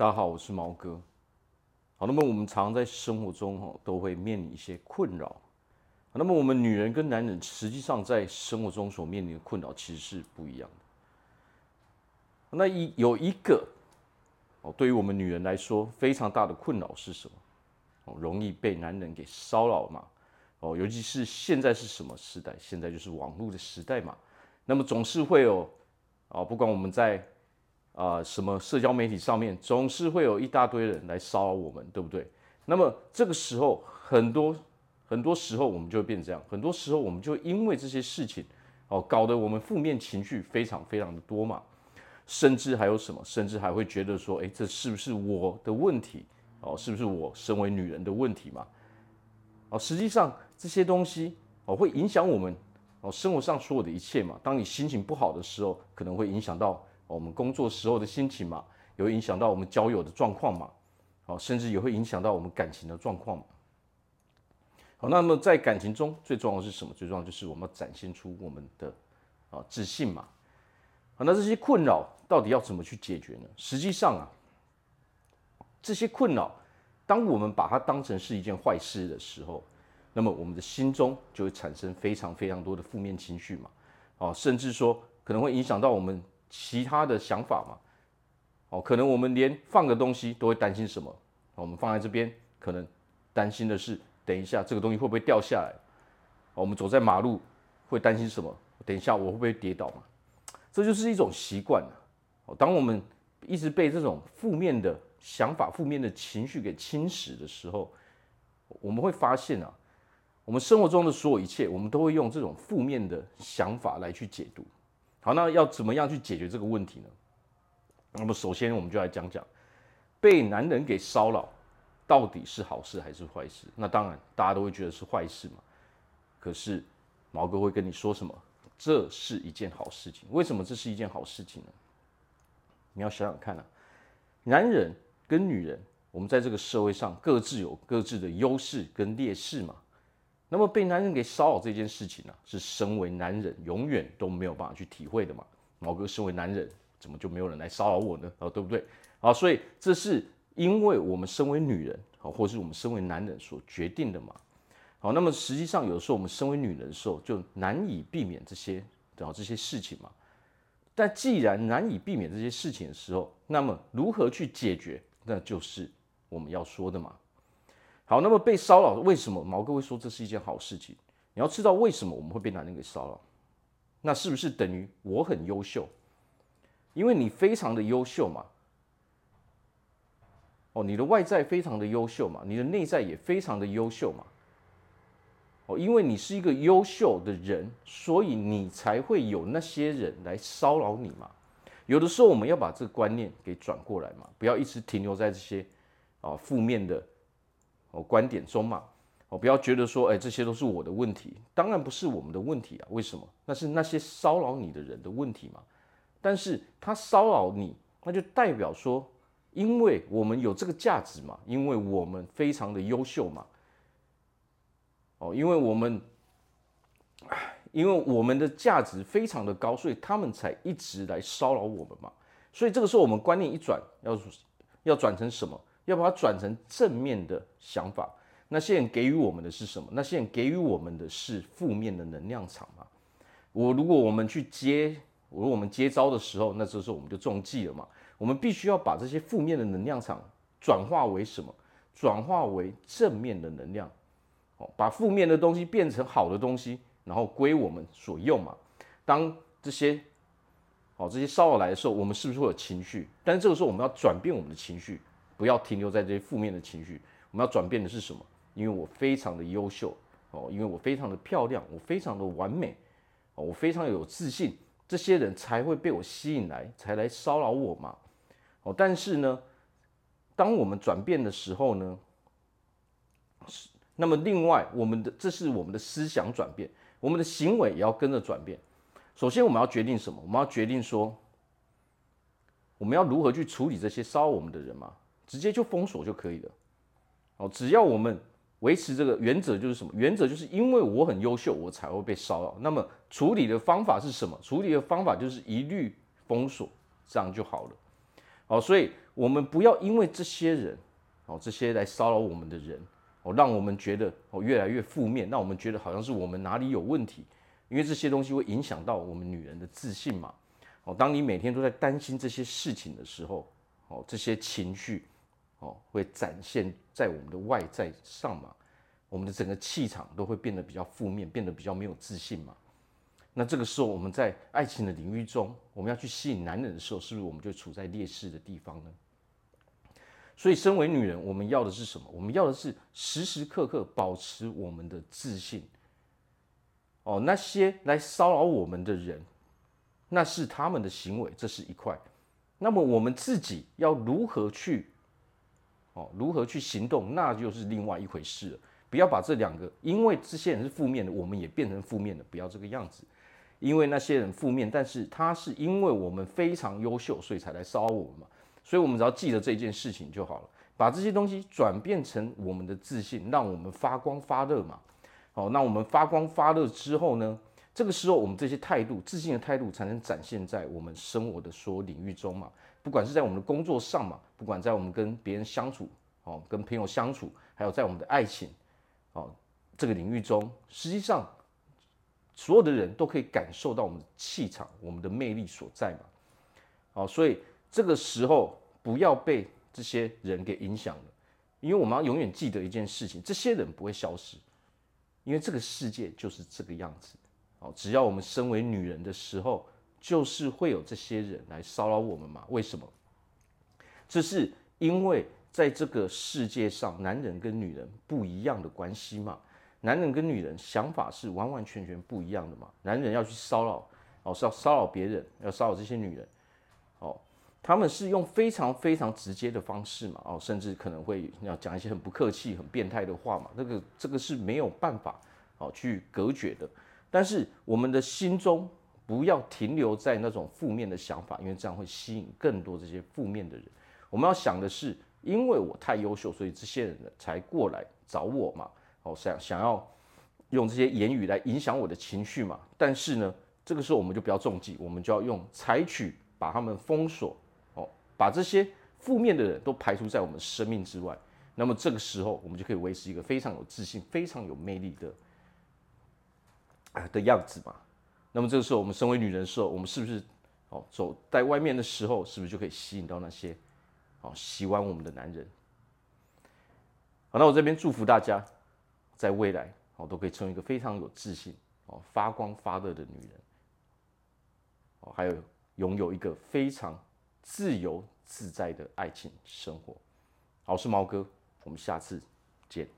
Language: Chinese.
大家好，我是毛哥。好，那么我们常在生活中哈都会面临一些困扰。那么我们女人跟男人实际上在生活中所面临的困扰其实是不一样的。那一有一个哦，对于我们女人来说非常大的困扰是什么？哦，容易被男人给骚扰嘛。哦，尤其是现在是什么时代？现在就是网络的时代嘛。那么总是会有哦，不管我们在啊什么社交媒体上面，总是会有一大堆人来骚扰我们，对不对？那么这个时候，很多很多时候我们就会变这样，很多时候我们就因为这些事情哦，搞得我们负面情绪非常非常的多嘛。甚至还有什么？甚至还会觉得说，诶，这是不是我的问题？哦，是不是我身为女人的问题嘛？哦，实际上这些东西哦，会影响我们哦生活上所有的一切嘛。当你心情不好的时候，可能会影响到我们工作时候的心情嘛，也会影响到我们交友的状况嘛。哦，甚至也会影响到我们感情的状况嘛。好，那么在感情中最重要的是什么？最重要就是我们要展现出我们的啊自信嘛。好，那这些困扰到底要怎么去解决呢？实际上啊，这些困扰。当我们把它当成是一件坏事的时候，那么我们的心中就会产生非常非常多的负面情绪嘛，哦，甚至说可能会影响到我们其他的想法嘛，哦，可能我们连放个东西都会担心什么？我们放在这边，可能担心的是等一下这个东西会不会掉下来？我们走在马路会担心什么？等一下我会不会跌倒嘛？这就是一种习惯。当我们一直被这种负面的想法、负面的情绪给侵蚀的时候，我们会发现啊，我们生活中的所有一切，我们都会用这种负面的想法来去解读。好，那要怎么样去解决这个问题呢？那么首先，我们就来讲讲被男人给骚扰到底是好事还是坏事？那当然，大家都会觉得是坏事嘛。可是毛哥会跟你说什么？这是一件好事情。为什么这是一件好事情呢？你要想想看啊，男人。跟女人，我们在这个社会上各自有各自的优势跟劣势嘛。那么被男人给骚扰这件事情呢、是身为男人永远都没有办法去体会的嘛。毛哥身为男人，怎么就没有人来骚扰我呢？啊，对不对？啊，所以这是因为我们身为女人，啊，或是我们身为男人所决定的嘛。好，那么实际上有的时候我们身为女人的时候，就难以避免这些啊这些事情嘛。但既然难以避免这些事情的时候，那么如何去解决？那就是我们要说的嘛。好，那么被骚扰，为什么毛哥会说这是一件好事情？你要知道为什么我们会被男人给骚扰，那是不是等于我很优秀？因为你非常的优秀嘛。哦，你的外在非常的优秀嘛，你的内在也非常的优秀嘛。哦，因为你是一个优秀的人，所以你才会有那些人来骚扰你嘛。有的时候我们要把这个观念给转过来嘛，不要一直停留在这些啊负面的哦观点中嘛，哦不要觉得说哎这些都是我的问题，当然不是我们的问题啊，为什么？那是那些骚扰你的人的问题嘛。但是他骚扰你，那就代表说，因为我们有这个价值嘛，因为我们非常的优秀嘛，哦，因为我们。因为我们的价值非常的高，所以他们才一直来骚扰我们嘛。所以这个时候我们观念一转，要要转成什么？要把它转成正面的想法。那些人给予我们的是什么？那些人给予我们的是负面的能量场嘛。我如果我们去接，如果我们接招的时候，那这时候我们就中计了嘛。我们必须要把这些负面的能量场转化为什么？转化为正面的能量。哦，把负面的东西变成好的东西。然后归我们所用嘛。当这些，哦，这些骚扰来的时候，我们是不是会有情绪？但是这个时候，我们要转变我们的情绪，不要停留在这些负面的情绪。我们要转变的是什么？因为我非常的优秀哦，因为我非常的漂亮，我非常的完美哦，我非常有自信，这些人才会被我吸引来，才来骚扰我嘛。哦，但是呢，当我们转变的时候呢，是那么另外，我们的这是我们的思想转变。我们的行为也要跟着转变。首先，我们要决定什么？我们要决定说，我们要如何去处理这些骚扰我们的人嘛？直接就封锁就可以了。哦，只要我们维持这个原则，就是什么？原则就是因为我很优秀，我才会被骚扰。那么处理的方法是什么？处理的方法就是一律封锁，这样就好了。哦，所以我们不要因为这些人哦，这些来骚扰我们的人哦，让我们觉得哦越来越负面，让我们觉得好像是我们哪里有问题，因为这些东西会影响到我们女人的自信嘛。哦，当你每天都在担心这些事情的时候，哦，这些情绪哦会展现在我们的外在上嘛，我们的整个气场都会变得比较负面，变得比较没有自信嘛。那这个时候，我们在爱情的领域中，我们要去吸引男人的时候，是不是我们就处在劣势的地方呢？所以，身为女人，我们要的是什么？我们要的是时时刻刻保持我们的自信。哦，那些来骚扰我们的人，那是他们的行为，这是一块。那么，我们自己要如何去，哦，如何去行动，那就是另外一回事了。不要把这两个，因为这些人是负面的，我们也变成负面的，不要这个样子。因为那些人负面，但是他是因为我们非常优秀，所以才来骚扰我们嘛。所以，我们只要记得这件事情就好了，把这些东西转变成我们的自信，让我们发光发热嘛。好，那我们发光发热之后呢，这个时候我们这些态度，自信的态度才能展现在我们生活的所有领域中嘛。不管是在我们的工作上嘛，不管在我们跟别人相处，哦，跟朋友相处，还有在我们的爱情，哦，这个领域中，实际上。所有的人都可以感受到我们的气场、我们的魅力所在嘛。好，所以这个时候不要被这些人给影响了，因为我们要永远记得一件事情：这些人不会消失，因为这个世界就是这个样子。好，只要我们身为女人的时候，就是会有这些人来骚扰我们嘛。为什么？这是因为在这个世界上，男人跟女人不一样的关系嘛。男人跟女人想法是完完全全不一样的嘛？男人要去骚扰，哦，是要骚扰别人，要骚扰这些女人，哦，他们是用非常非常直接的方式嘛，哦，甚至可能会要讲一些很不客气、很变态的话嘛。那个这个是没有办法哦去隔绝的。但是我们的心中不要停留在那种负面的想法，因为这样会吸引更多这些负面的人。我们要想的是，因为我太优秀，所以这些人才过来找我嘛。哦，想想要用这些言语来影响我的情绪嘛？但是呢，这个时候我们就不要中计，我们就要用采取把他们封锁，哦，把这些负面的人都排除在我们生命之外。那么这个时候，我们就可以维持一个非常有自信、非常有魅力的啊的样子嘛。那么这个时候，我们身为女人的时候，我们是不是哦走在外面的时候，是不是就可以吸引到那些哦喜欢我们的男人？好，那我这边祝福大家。在未来，哦，都可以成为一个非常有自信、哦，发光发热的女人，哦，还有拥有一个非常自由自在的爱情生活。好，我是毛哥，我们下次见。